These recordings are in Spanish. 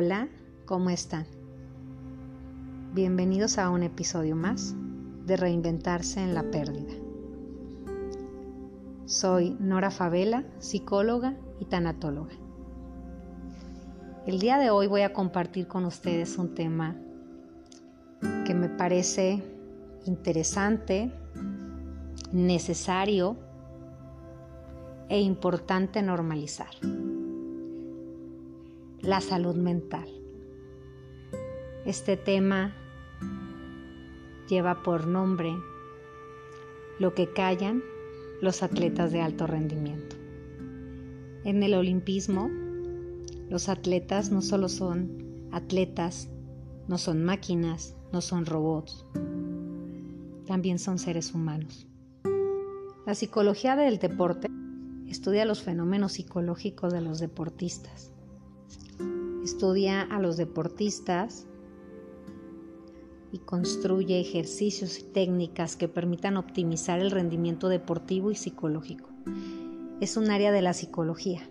Hola, ¿cómo están? Bienvenidos a un episodio más de Reinventarse en la Pérdida. Soy Nora Favela, psicóloga y tanatóloga. El día de hoy voy a compartir con ustedes un tema que me parece interesante, necesario e importante normalizar la salud mental. Este tema lleva por nombre lo que callan los atletas de alto rendimiento. En el olimpismo, los atletas no solo son atletas, no son máquinas, no son robots, también son seres humanos. La psicología del deporte estudia los fenómenos psicológicos de los deportistas estudia a los deportistas y construye ejercicios y técnicas que permitan optimizar el rendimiento deportivo y psicológico. Es un área de la psicología,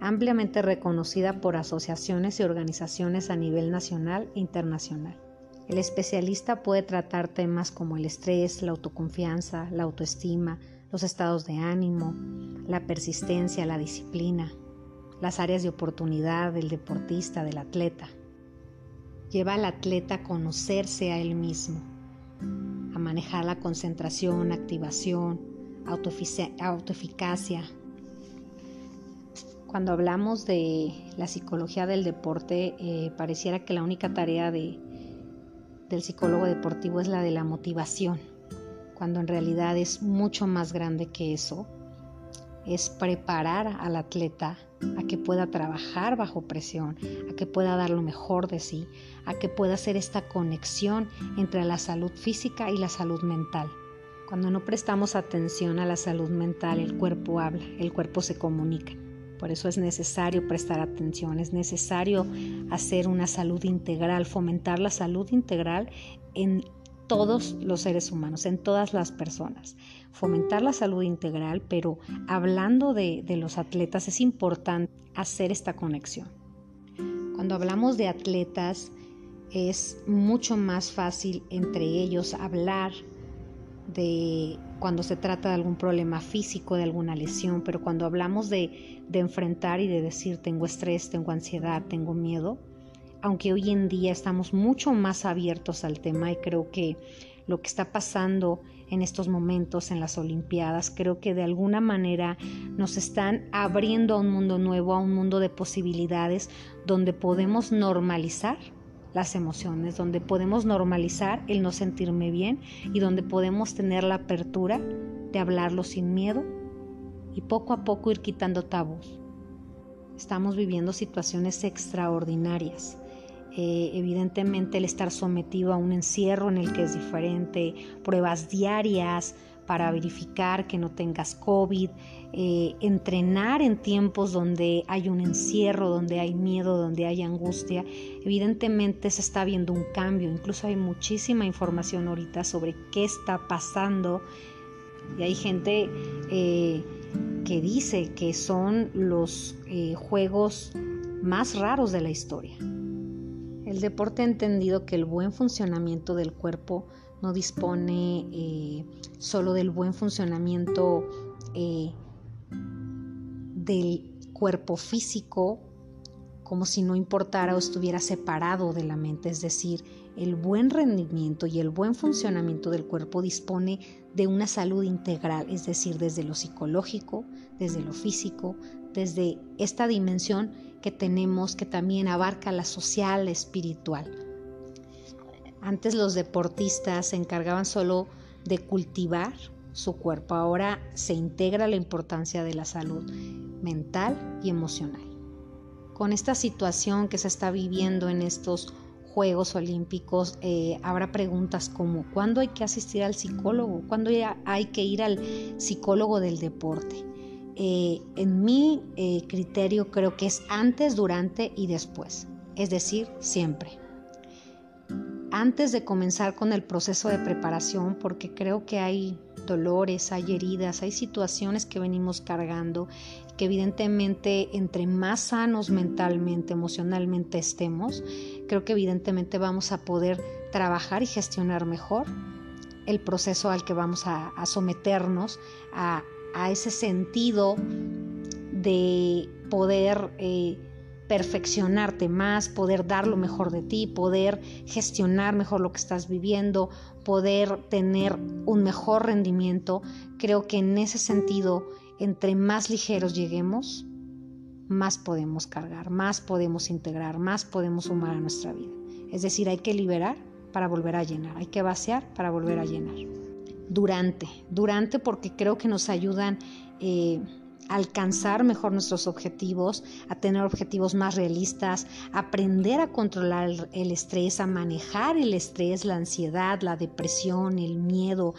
ampliamente reconocida por asociaciones y organizaciones a nivel nacional e internacional. El especialista puede tratar temas como el estrés, la autoconfianza, la autoestima, los estados de ánimo, la persistencia, la disciplina, las áreas de oportunidad del deportista, del atleta. Lleva al atleta a conocerse a él mismo, a manejar la concentración, activación, autoeficacia. Cuando hablamos de la psicología del deporte, eh, pareciera que la única tarea de, del psicólogo deportivo es la de la motivación, cuando en realidad es mucho más grande que eso es preparar al atleta a que pueda trabajar bajo presión, a que pueda dar lo mejor de sí, a que pueda hacer esta conexión entre la salud física y la salud mental. Cuando no prestamos atención a la salud mental, el cuerpo habla, el cuerpo se comunica. Por eso es necesario prestar atención, es necesario hacer una salud integral, fomentar la salud integral en todos los seres humanos, en todas las personas. Fomentar la salud integral, pero hablando de, los atletas es importante hacer esta conexión. Cuando hablamos de atletas es mucho más fácil entre ellos hablar de cuando se trata de algún problema físico, de alguna lesión, pero cuando hablamos de, de enfrentar y de decir tengo estrés, tengo ansiedad, tengo miedo, aunque hoy en día estamos mucho más abiertos al tema y creo que lo que está pasando en estos momentos en las Olimpiadas, creo que de alguna manera nos están abriendo a un mundo nuevo, a un mundo de posibilidades donde podemos normalizar las emociones, donde podemos normalizar el no sentirme bien y donde podemos tener la apertura de hablarlo sin miedo y poco a poco ir quitando tabús. Estamos viviendo situaciones extraordinarias eh, evidentemente el estar sometido a un encierro en el que es diferente, pruebas diarias para verificar que no tengas COVID, eh, entrenar en tiempos donde hay un encierro, donde hay miedo, donde hay angustia, evidentemente se está viendo un cambio, incluso hay muchísima información ahorita sobre qué está pasando y hay gente eh, que dice que son los juegos más raros de la historia. El deporte ha entendido que el buen funcionamiento del cuerpo no dispone eh, solo del buen funcionamiento eh, del cuerpo físico, como si no importara o estuviera separado de la mente. Es decir, el buen rendimiento y el buen funcionamiento del cuerpo dispone de una salud integral, es decir, desde lo psicológico, desde lo físico, desde esta dimensión que tenemos que también abarca la social, espiritual. Antes los deportistas se encargaban solo de cultivar su cuerpo, ahora se integra la importancia de la salud mental y emocional. Con esta situación que se está viviendo en estos Juegos Olímpicos, eh, habrá preguntas como ¿cuándo hay que asistir al psicólogo? ¿Cuándo hay que ir al psicólogo del deporte? Eh, en mi eh, criterio creo que es antes, durante y después, es decir, siempre. antes de comenzar con el proceso de preparación, porque creo que hay dolores, hay heridas, hay situaciones que venimos cargando, que evidentemente entre más sanos mentalmente, emocionalmente estemos, creo que evidentemente vamos a poder trabajar y gestionar mejor el proceso al que vamos a, someternos, a, ese sentido de poder eh, perfeccionarte más, poder dar lo mejor de ti, poder gestionar mejor lo que estás viviendo, poder tener un mejor rendimiento. Creo que en ese sentido, entre más ligeros lleguemos, más podemos cargar, más podemos integrar, más podemos sumar a nuestra vida. Es decir, hay que liberar para volver a llenar, hay que vaciar para volver a llenar. Durante, durante porque creo que nos ayudan eh, a alcanzar mejor nuestros objetivos, a tener objetivos más realistas, aprender a controlar el estrés, a manejar el estrés, la ansiedad, la depresión, el miedo,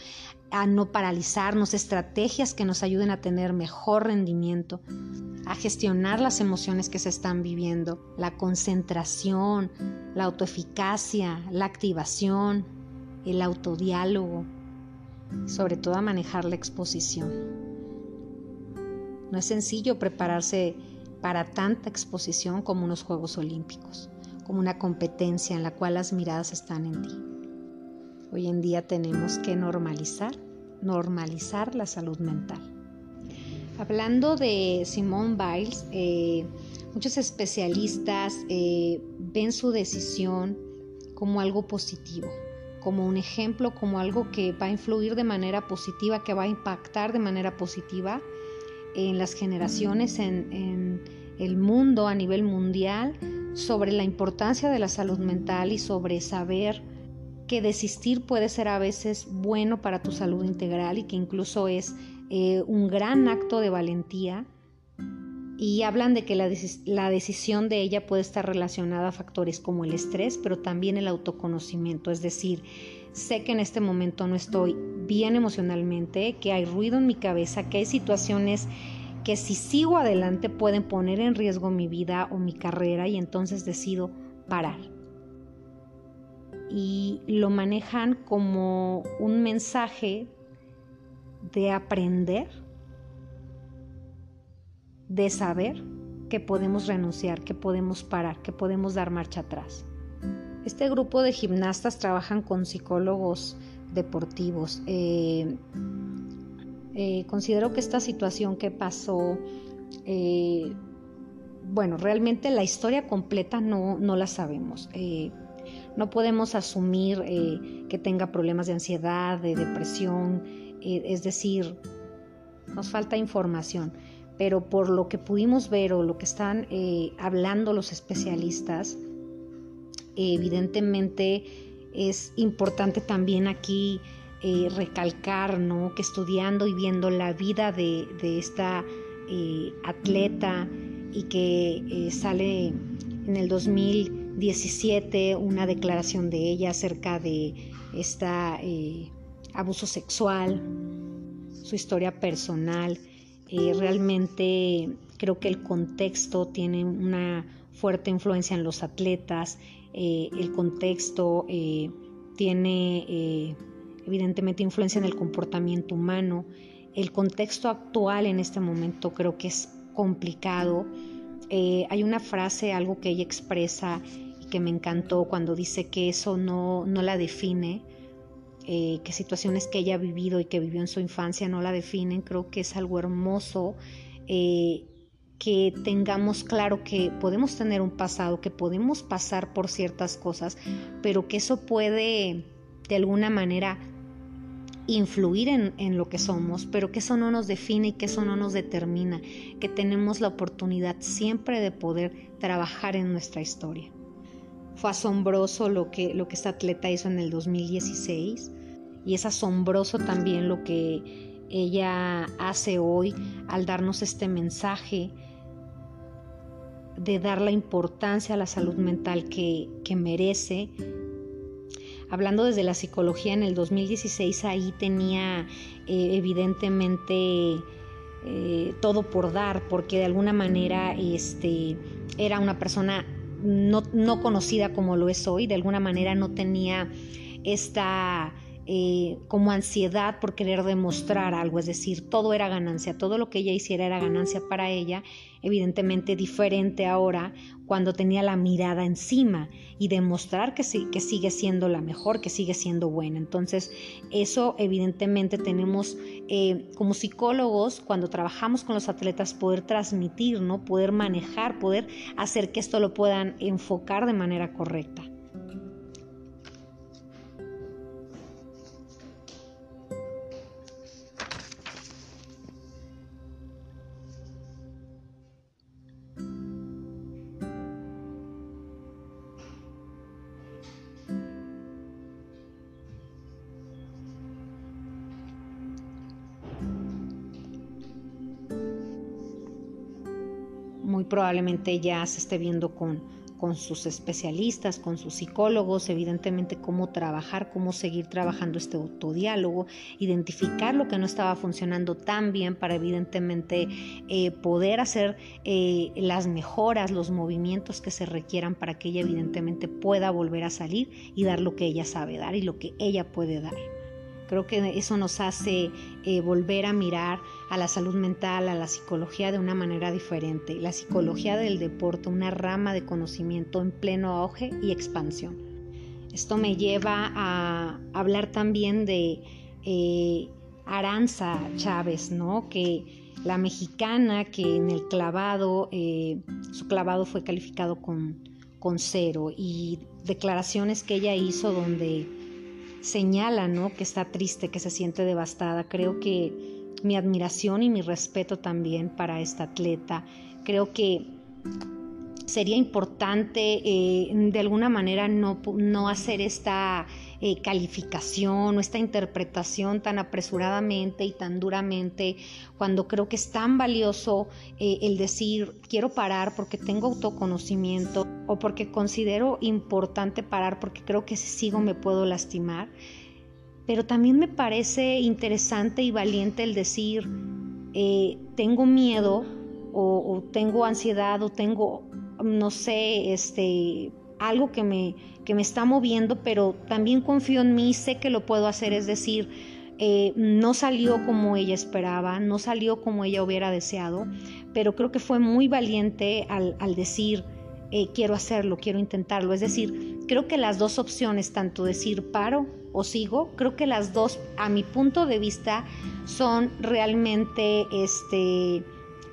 a no paralizarnos, estrategias que nos ayuden a tener mejor rendimiento, a gestionar las emociones que se están viviendo, la concentración, la autoeficacia, la activación, el autodiálogo, sobre todo a manejar la exposición. No es sencillo prepararse para tanta exposición como unos Juegos Olímpicos, como una competencia en la cual las miradas están en ti. Hoy en día tenemos que normalizar, normalizar la salud mental. Hablando de Simone Biles, eh, muchos especialistas eh, ven su decisión como algo positivo, como un ejemplo, como algo que va a influir de manera positiva, que va a impactar de manera positiva en las generaciones, en, en el mundo a nivel mundial, sobre la importancia de la salud mental y sobre saber que desistir puede ser a veces bueno para tu salud integral y que incluso es eh, un gran acto de valentía. Y hablan de que la, la, decisión de ella puede estar relacionada a factores como el estrés, pero también el autoconocimiento. Es decir, sé que en este momento no estoy bien emocionalmente, que hay ruido en mi cabeza, que hay situaciones que si sigo adelante pueden poner en riesgo mi vida o mi carrera y entonces decido parar y lo manejan como un mensaje de aprender, de saber que podemos renunciar, que podemos parar, que podemos dar marcha atrás. Este grupo de gimnastas trabajan con psicólogos deportivos. Eh, eh, considero que esta situación que pasó, eh, bueno, realmente la historia completa no, no la sabemos. No podemos asumir que tenga problemas de ansiedad, de depresión, es decir, nos falta información. Pero por lo que pudimos ver o lo que están eh, hablando los especialistas, evidentemente es importante también aquí recalcar ¿no? que estudiando y viendo la vida de, de esta atleta y que sale en el 2000 17 una declaración de ella acerca de este abuso sexual, su historia personal. Eh, realmente creo que el contexto tiene una fuerte influencia en los atletas, eh, el contexto tiene evidentemente influencia en el comportamiento humano, el contexto actual en este momento creo que es complicado. hay una frase, algo que ella expresa que me encantó cuando dice que eso no, no la define, eh, que situaciones que ella ha vivido y que vivió en su infancia no la definen, creo que es algo hermoso. Eh, que tengamos claro que podemos tener un pasado, que podemos pasar por ciertas cosas, pero que eso puede de alguna manera influir en, en, lo que somos, pero que eso no nos define y que eso no nos determina, que tenemos la oportunidad siempre de poder trabajar en nuestra historia. Fue asombroso lo que, lo que esta atleta hizo en el 2016 y es asombroso también lo que ella hace hoy al darnos este mensaje de dar la importancia a la salud mental que, merece. Hablando desde la psicología, en el 2016 ahí tenía eh, evidentemente eh, todo por dar, porque de alguna manera este, era una persona no, no conocida como lo es hoy, de alguna manera no tenía esta eh, como ansiedad por querer demostrar algo, es decir, todo era ganancia, todo lo que ella hiciera era ganancia para ella, evidentemente diferente ahora cuando tenía la mirada encima y demostrar que, sí, que sigue siendo la mejor, que sigue siendo buena. Entonces, eso evidentemente tenemos eh, como psicólogos, cuando trabajamos con los atletas, poder transmitir, ¿no? poder manejar, poder hacer que esto lo puedan enfocar de manera correcta. Probablemente ya se esté viendo con, con sus especialistas, con sus psicólogos, evidentemente cómo trabajar, cómo seguir trabajando este autodiálogo, identificar lo que no estaba funcionando tan bien para evidentemente eh, poder hacer eh, las mejoras, los movimientos que se requieran para que ella evidentemente pueda volver a salir y dar lo que ella sabe dar y lo que ella puede dar. Creo que eso nos hace eh, volver a mirar a la salud mental, a la psicología de una manera diferente. La psicología del deporte, una rama de conocimiento en pleno auge y expansión. Esto me lleva a hablar también de eh, Aranza Chávez, ¿no? Que la mexicana que en el clavado, eh, su clavado fue calificado con, con cero y declaraciones que ella hizo donde señala ¿no? que está triste, que se siente devastada. Creo que mi admiración y mi respeto también para esta atleta. Creo que sería importante eh, de alguna manera no, no hacer esta eh, calificación o esta interpretación tan apresuradamente y tan duramente, cuando creo que es tan valioso eh, el decir quiero parar porque tengo autoconocimiento o porque considero importante parar porque creo que si sigo me puedo lastimar. Pero también me parece interesante y valiente el decir eh, tengo miedo o, o tengo ansiedad o tengo, no sé, este, algo que me, que me está moviendo, pero también confío en mí, sé que lo puedo hacer, es decir, eh, no salió como ella esperaba, no salió como ella hubiera deseado, pero creo que fue muy valiente al, decir, eh, quiero hacerlo, quiero intentarlo. Es decir, creo que las dos opciones, tanto decir paro o sigo, creo que las dos, a mi punto de vista, son realmente este,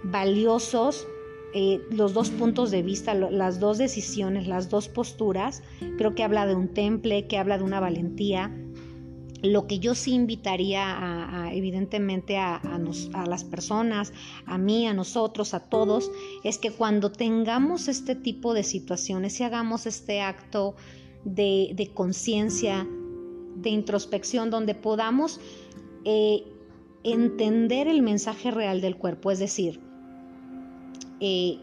valiosos eh, los dos puntos de vista, las dos decisiones, las dos posturas. Creo que habla de un temple, que habla de una valentía. Lo que yo sí invitaría evidentemente a, a, las personas, a mí, a nosotros, a todos, es que cuando tengamos este tipo de situaciones y hagamos este acto de, de conciencia, de introspección, donde podamos eh, entender el mensaje real del cuerpo, es decir, eh,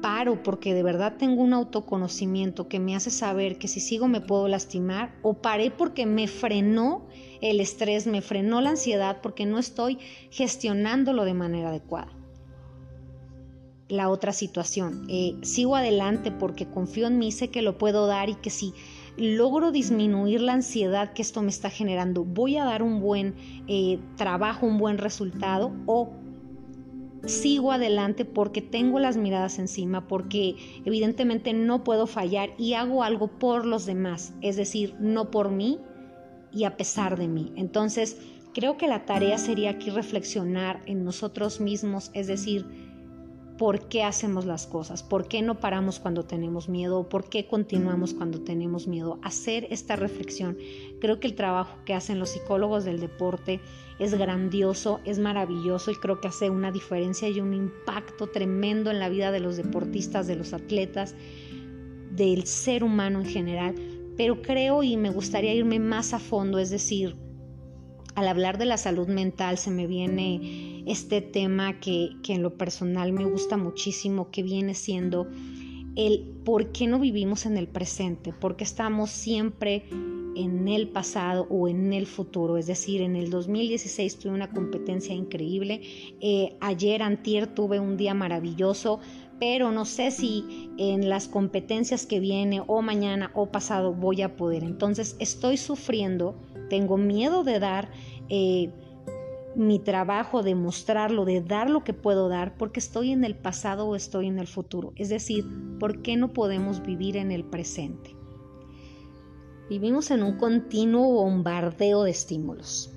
paro porque de verdad tengo un autoconocimiento que me hace saber que si sigo me puedo lastimar o paré porque me frenó el estrés, me frenó la ansiedad porque no estoy gestionándolo de manera adecuada. La otra situación, eh, sigo adelante porque confío en mí, sé que lo puedo dar y que si logro disminuir la ansiedad que esto me está generando, voy a dar un buen eh, trabajo, un buen resultado o sigo adelante porque tengo las miradas encima, porque evidentemente no puedo fallar y hago algo por los demás, es decir, no por mí y a pesar de mí. Entonces, creo que la tarea sería aquí reflexionar en nosotros mismos, es decir, por qué hacemos las cosas, por qué no paramos cuando tenemos miedo, por qué continuamos cuando tenemos miedo. Hacer esta reflexión. Creo que el trabajo que hacen los psicólogos del deporte es grandioso, es maravilloso y creo que hace una diferencia y un impacto tremendo en la vida de los deportistas, de los atletas, del ser humano en general. Pero creo y me gustaría irme más a fondo, es decir, al hablar de la salud mental se me viene este tema que, en lo personal me gusta muchísimo, que viene siendo el por qué no vivimos en el presente, porque estamos siempre en el pasado o en el futuro. Es decir, en el 2016 tuve una competencia increíble. Eh, ayer, antier, tuve un día maravilloso, pero no sé si en las competencias que viene o mañana o pasado voy a poder. Entonces estoy sufriendo, tengo miedo de dar. Eh, mi trabajo, de mostrarlo, de dar lo que puedo dar, porque estoy en el pasado o estoy en el futuro. Es decir, ¿por qué no podemos vivir en el presente? Vivimos en un continuo bombardeo de estímulos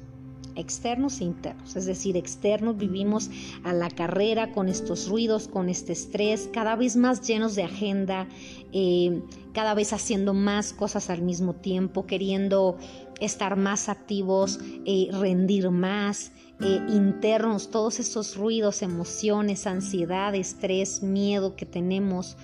externos e internos, es decir, externos vivimos a la carrera con estos ruidos, con este estrés, cada vez más llenos de agenda, eh, cada vez haciendo más cosas al mismo tiempo, queriendo estar más activos, eh, rendir más, eh, internos, todos esos ruidos, emociones, ansiedad, estrés, miedo que tenemos.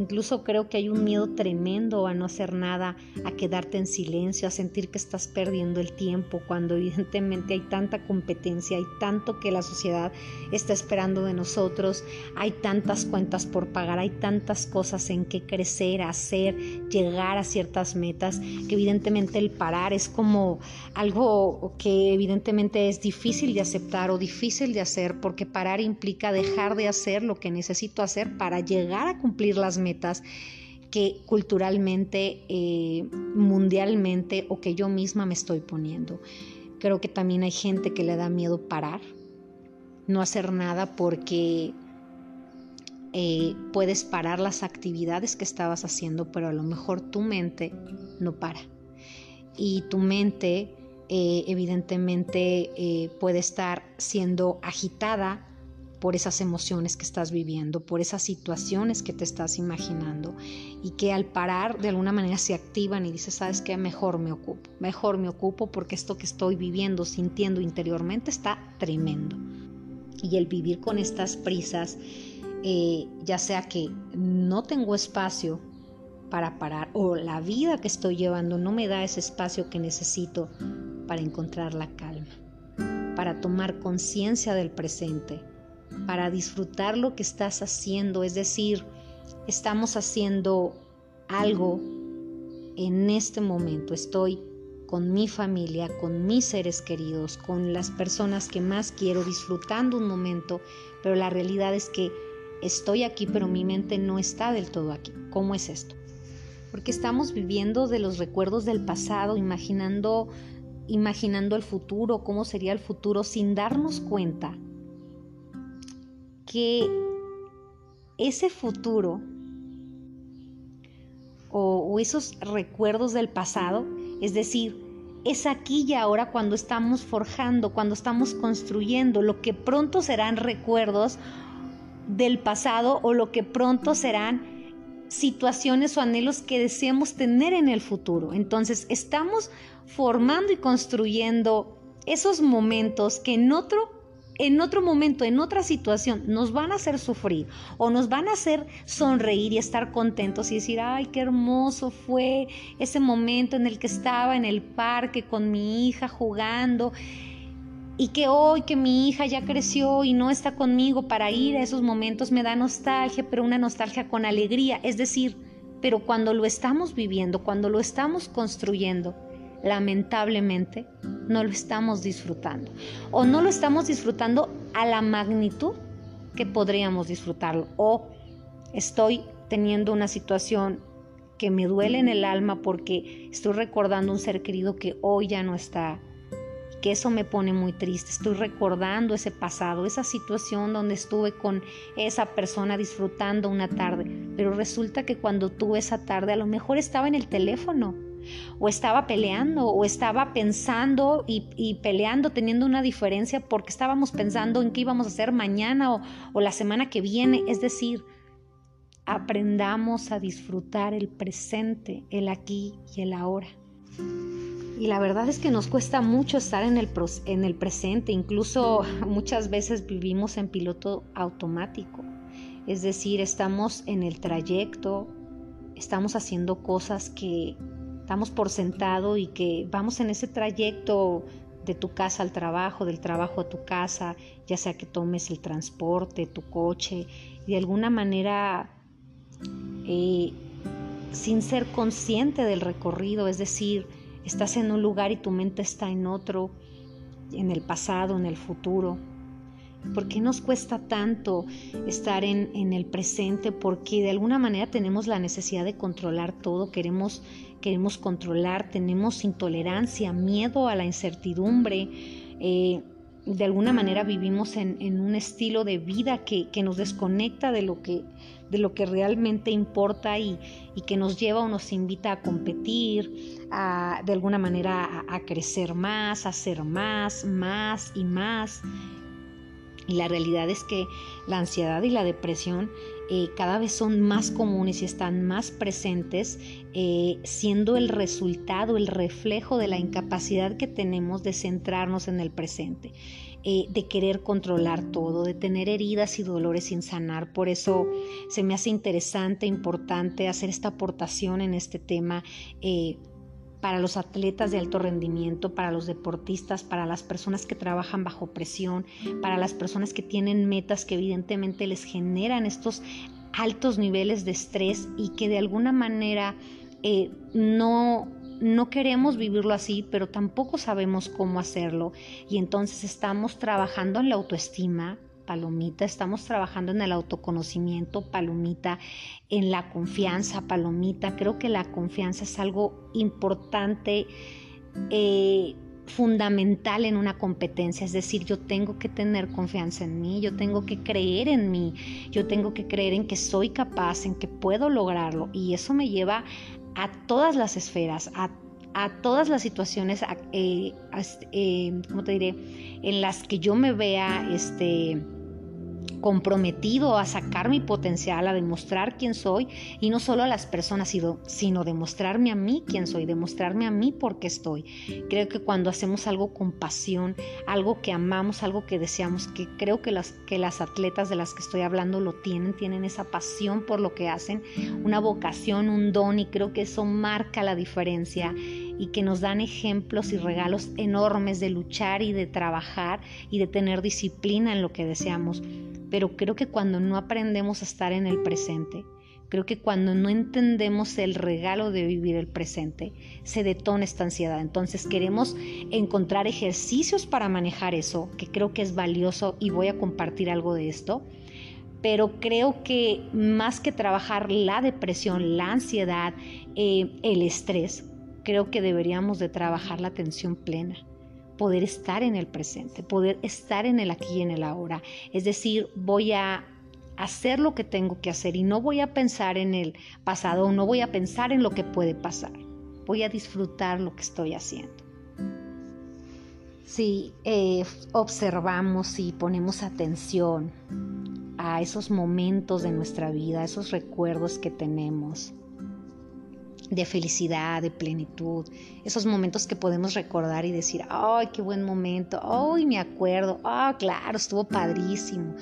Incluso creo que hay un miedo tremendo a no hacer nada, a quedarte en silencio, a sentir que estás perdiendo el tiempo, cuando evidentemente hay tanta competencia, hay tanto que la sociedad está esperando de nosotros, hay tantas cuentas por pagar, hay tantas cosas en que crecer, hacer, llegar a ciertas metas, que evidentemente el parar es como algo que evidentemente es difícil de aceptar o difícil de hacer, porque parar implica dejar de hacer lo que necesito hacer para llegar a cumplir las metas que culturalmente, eh, mundialmente o que yo misma me estoy poniendo. Creo que también hay gente que le da miedo parar, no hacer nada porque eh, puedes parar las actividades que estabas haciendo, pero a lo mejor tu mente no para. Y tu mente eh, evidentemente puede estar siendo agitada por esas emociones que estás viviendo, por esas situaciones que te estás imaginando y que al parar de alguna manera se activan y dices, sabes qué, mejor me ocupo, mejor me ocupo porque esto que estoy viviendo, sintiendo interiormente está tremendo. Y el vivir con estas prisas, eh, ya sea que no tengo espacio para parar o la vida que estoy llevando no me da ese espacio que necesito para encontrar la calma, para tomar conciencia del presente, para disfrutar lo que estás haciendo, es decir, estamos haciendo algo en este momento, estoy con mi familia, con mis seres queridos, con las personas que más quiero, disfrutando un momento, pero la realidad es que estoy aquí, pero mi mente no está del todo aquí. ¿Cómo es esto? Porque estamos viviendo de los recuerdos del pasado, imaginando imaginando el futuro, cómo sería el futuro sin darnos cuenta que ese futuro o, esos recuerdos del pasado, es decir, es aquí y ahora cuando estamos forjando, cuando estamos construyendo lo que pronto serán recuerdos del pasado o lo que pronto serán situaciones o anhelos que deseamos tener en el futuro. Entonces, estamos formando y construyendo esos momentos que en otro en otro momento, en otra situación, nos van a hacer sufrir o nos van a hacer sonreír y estar contentos y decir, ay, qué hermoso fue ese momento en el que estaba en el parque con mi hija jugando y que hoy que mi hija ya creció y no está conmigo para ir a esos momentos me da nostalgia, pero una nostalgia con alegría, es decir, pero cuando lo estamos viviendo, cuando lo estamos construyendo, lamentablemente no lo estamos disfrutando. O no lo estamos disfrutando a la magnitud que podríamos disfrutarlo. O estoy teniendo una situación que me duele en el alma porque estoy recordando un ser querido que hoy ya no está. Que eso me pone muy triste. Estoy recordando ese pasado, esa situación donde estuve con esa persona disfrutando una tarde, pero resulta que cuando tuve esa tarde a lo mejor estaba en el teléfono o estaba peleando, o estaba pensando y, peleando, teniendo una diferencia porque estábamos pensando en qué íbamos a hacer mañana o, o la semana que viene. Es decir, aprendamos a disfrutar el presente, el aquí y el ahora. Y la verdad es que nos cuesta mucho estar en el, en el presente, incluso muchas veces vivimos en piloto automático. Es decir, estamos en el trayecto, estamos haciendo cosas que damos por sentado y que vamos en ese trayecto de tu casa al trabajo, del trabajo a tu casa, ya sea que tomes el transporte, tu coche, y de alguna manera eh, sin ser consciente del recorrido, es decir, estás en un lugar y tu mente está en otro, en el pasado, en el futuro. ¿Por qué nos cuesta tanto estar en, en, el presente? Porque de alguna manera tenemos la necesidad de controlar todo, queremos, queremos controlar, tenemos intolerancia, miedo a la incertidumbre. Eh, de alguna manera vivimos en, un estilo de vida que, nos desconecta de lo que, de lo que realmente importa y, que nos lleva o nos invita a competir, a, de alguna manera a, a crecer más, a hacer más, más y más. Y la realidad es que la ansiedad y la depresión eh, cada vez son más comunes y están más presentes, eh, siendo el resultado, el reflejo de la incapacidad que tenemos de centrarnos en el presente. Eh, de querer controlar todo, de tener heridas y dolores sin sanar. Por eso se me hace interesante, importante hacer esta aportación en este tema para los atletas de alto rendimiento, para los deportistas, para las personas que trabajan bajo presión, para las personas que tienen metas que evidentemente les generan estos altos niveles de estrés y que de alguna manera eh, no, no queremos vivirlo así, pero tampoco sabemos cómo hacerlo. Y entonces estamos trabajando en la autoestima, palomita, estamos trabajando en el autoconocimiento, palomita, en la confianza, palomita. Creo que la confianza es algo importante. Eh, fundamental en una competencia, es decir, yo tengo que tener confianza en mí, yo tengo que creer en mí, yo tengo que creer en que soy capaz, en que puedo lograrlo y eso me lleva a todas las esferas, a, todas las situaciones, eh, eh, ¿cómo te diré?, en las que yo me vea, este, comprometido a sacar mi potencial, a demostrar quién soy y no solo a las personas, sino, demostrarme a mí quién soy, demostrarme a mí por qué estoy. Creo que cuando hacemos algo con pasión, algo que amamos, algo que deseamos, que creo que las, que las atletas de las que estoy hablando lo tienen, tienen esa pasión por lo que hacen, una vocación, un don y creo que eso marca la diferencia y que nos dan ejemplos y regalos enormes de luchar y de trabajar y de tener disciplina en lo que deseamos. Pero creo que cuando no aprendemos a estar en el presente, creo que cuando no entendemos el regalo de vivir el presente, se detona esta ansiedad. Entonces queremos encontrar ejercicios para manejar eso, que creo que es valioso y voy a compartir algo de esto pero creo que más que trabajar la depresión, la ansiedad, eh, el estrés, creo que deberíamos de trabajar la atención plena, poder estar en el presente, poder estar en el aquí y en el ahora. Es decir, voy a hacer lo que tengo que hacer y no voy a pensar en el pasado, no voy a pensar en lo que puede pasar. Voy a disfrutar lo que estoy haciendo. Si eh, observamos y ponemos atención a esos momentos de nuestra vida, a esos recuerdos que tenemos, de felicidad, de plenitud, esos momentos que podemos recordar y decir, ay, qué buen momento, ay, me acuerdo, ah, claro, estuvo padrísimo.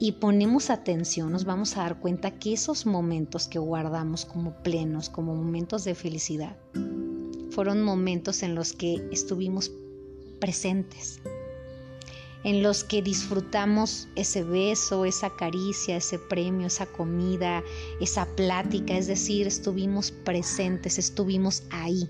Y ponemos atención, nos vamos a dar cuenta que esos momentos que guardamos como plenos, como momentos de felicidad, fueron momentos en los que estuvimos presentes, en los que disfrutamos ese beso, esa caricia, ese premio, esa comida, esa plática, es decir, estuvimos presentes, estuvimos ahí.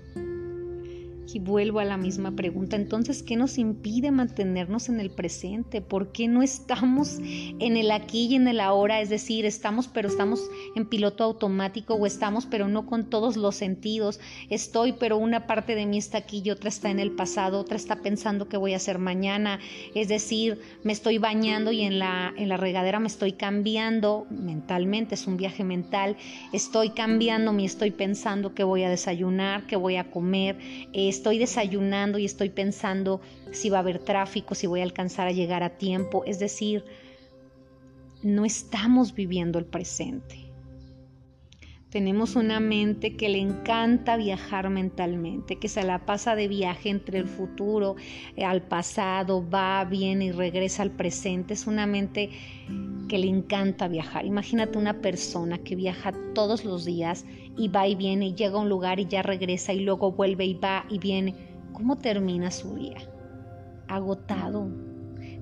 Y vuelvo a la misma pregunta, entonces, ¿qué nos impide mantenernos en el presente? ¿Por qué no estamos en el aquí y en el ahora? Es decir, estamos pero estamos en piloto automático o estamos pero no con todos los sentidos. Estoy pero una parte de mí está aquí y otra está en el pasado, otra está pensando qué voy a hacer mañana. Es decir, me estoy bañando y en la, en la regadera me estoy cambiando mentalmente, es un viaje mental. Estoy cambiando, me estoy pensando qué voy a desayunar, qué voy a comer estoy desayunando y estoy pensando si va a haber tráfico, si voy a alcanzar a llegar a tiempo. Es decir, no estamos viviendo el presente. Tenemos una mente que le encanta viajar mentalmente, que se la pasa de viaje entre el futuro, eh, al pasado, va, viene y regresa al presente. Es una mente que le encanta viajar. Imagínate una persona que viaja todos los días y va y viene y llega a un lugar y ya regresa y luego vuelve y va y viene. ¿Cómo termina su día? Agotado,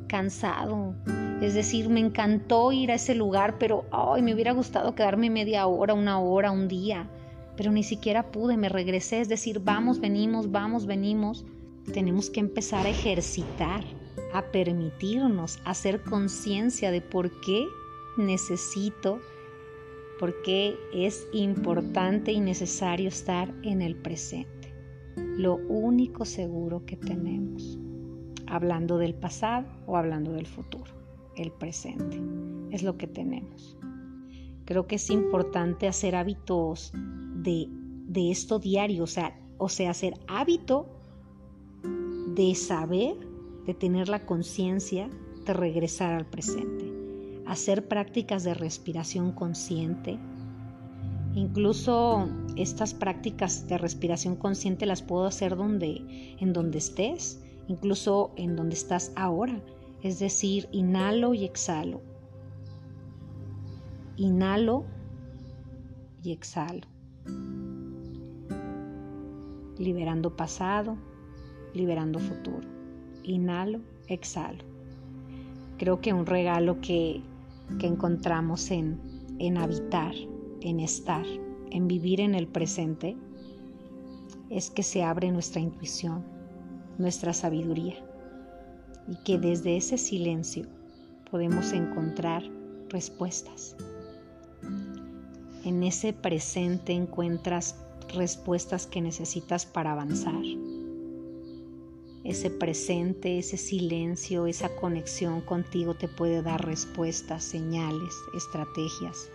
cansado, Es decir, me encantó ir a ese lugar, pero ay, me hubiera gustado quedarme media hora, una hora, un día, pero ni siquiera pude, me regresé. Es decir, vamos, venimos, vamos, venimos. Tenemos que empezar a ejercitar, a permitirnos, a hacer conciencia de por qué necesito, por qué es importante y necesario estar en el presente. Lo único seguro que tenemos, hablando del pasado o hablando del futuro, el presente, es lo que tenemos. Creo que es importante hacer hábitos de, de esto diario, o sea, o sea, hacer hábito de saber, de tener la conciencia de regresar al presente, hacer prácticas de respiración consciente. Incluso estas prácticas de respiración consciente las puedo hacer donde, en donde estés, incluso en donde estás ahora. Es decir, inhalo y exhalo. Inhalo y exhalo. Liberando pasado, liberando futuro. Inhalo, exhalo. Creo que un regalo que, que encontramos en, en habitar, en estar, en vivir en el presente, es que se abre nuestra intuición, nuestra sabiduría, y que desde ese silencio podemos encontrar respuestas. En ese presente encuentras respuestas que necesitas para avanzar ese presente, ese silencio, esa conexión contigo te puede dar respuestas, señales, estrategias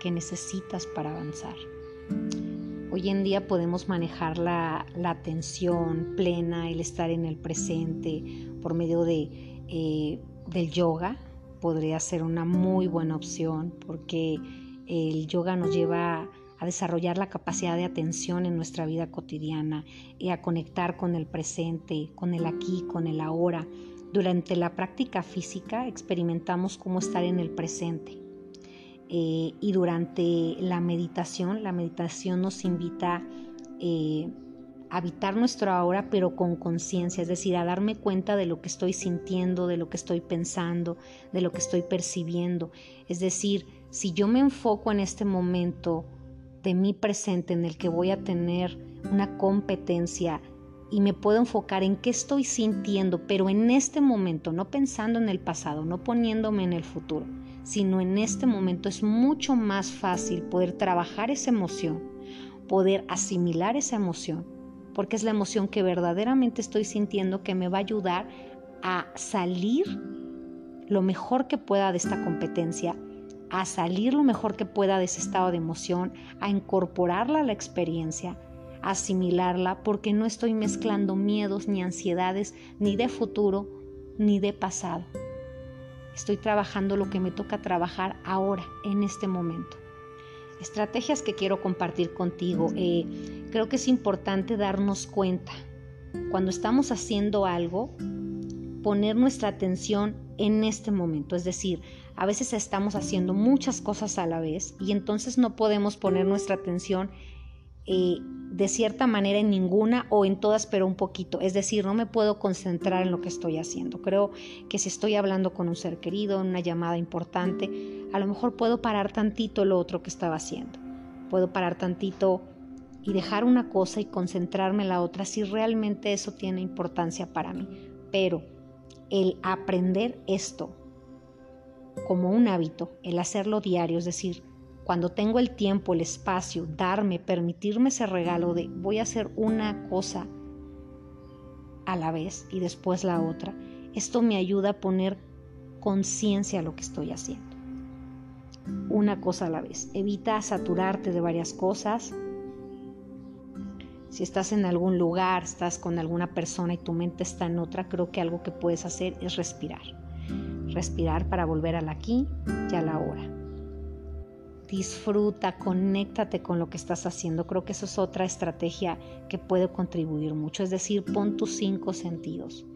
que necesitas para avanzar. Hoy en día podemos manejar la, atención plena, el estar en el presente por medio de, eh, del yoga. Podría ser una muy buena opción porque el yoga nos lleva a desarrollar la capacidad de atención en nuestra vida cotidiana y a conectar con el presente, con el aquí, con el ahora. Durante la práctica física experimentamos cómo estar en el presente. Eh, y durante la meditación, la meditación nos invita eh, a habitar nuestro ahora, pero con conciencia, es decir, a darme cuenta de lo que estoy sintiendo, de lo que estoy pensando, de lo que estoy percibiendo. Es decir, si yo me enfoco en este momento de mi presente en el que voy a tener una competencia y me puedo enfocar en qué estoy sintiendo, pero en este momento, no pensando en el pasado, no poniéndome en el futuro, sino en este momento es mucho más fácil poder trabajar esa emoción, poder asimilar esa emoción, porque es la emoción que verdaderamente estoy sintiendo que me va a ayudar a salir lo mejor que pueda de esta competencia a salir lo mejor que pueda de ese estado de emoción, a incorporarla a la experiencia, a asimilarla, porque no estoy mezclando miedos ni ansiedades ni de futuro ni de pasado. Estoy trabajando lo que me toca trabajar ahora, en este momento. Estrategias que quiero compartir contigo. Eh, creo que es importante darnos cuenta cuando estamos haciendo algo, poner nuestra atención en este momento. Es decir, a veces estamos haciendo muchas cosas a la vez y entonces no podemos poner nuestra atención eh, de cierta manera en ninguna o en todas, pero un poquito. Es decir, no me puedo concentrar en lo que estoy haciendo. Creo que si estoy hablando con un ser querido, en una llamada importante, a lo mejor puedo parar tantito lo otro que estaba haciendo. Puedo parar tantito y dejar una cosa y concentrarme en la otra si realmente eso tiene importancia para mí. Pero el aprender esto como un hábito, el hacerlo diario, es decir, cuando tengo el tiempo, el espacio, darme, permitirme ese regalo de voy a hacer una cosa a la vez y después la otra, esto me ayuda a poner conciencia a lo que estoy haciendo. Una cosa a la vez. Evita saturarte de varias cosas. Si estás en algún lugar, estás con alguna persona y tu mente está en otra, creo que algo que puedes hacer es respirar respirar para volver al aquí y a la hora. Disfruta, conéctate con lo que estás haciendo. Creo que eso es otra estrategia que puede contribuir mucho. Es decir, pon tus cinco sentidos.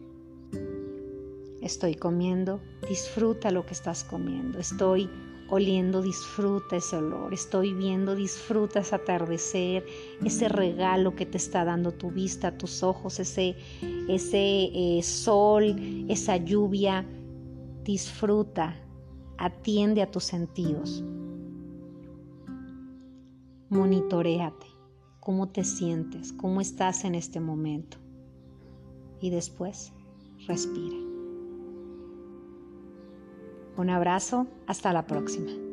Estoy comiendo, disfruta lo que estás comiendo. Estoy oliendo, disfruta ese olor. Estoy viendo, disfruta ese atardecer, ese regalo que te está dando tu vista, tus ojos, ese, ese eh, sol, esa lluvia disfruta, atiende a tus sentidos. Monitoreate, cómo te sientes, cómo estás en este momento. Y después, respira. Un abrazo, hasta la próxima.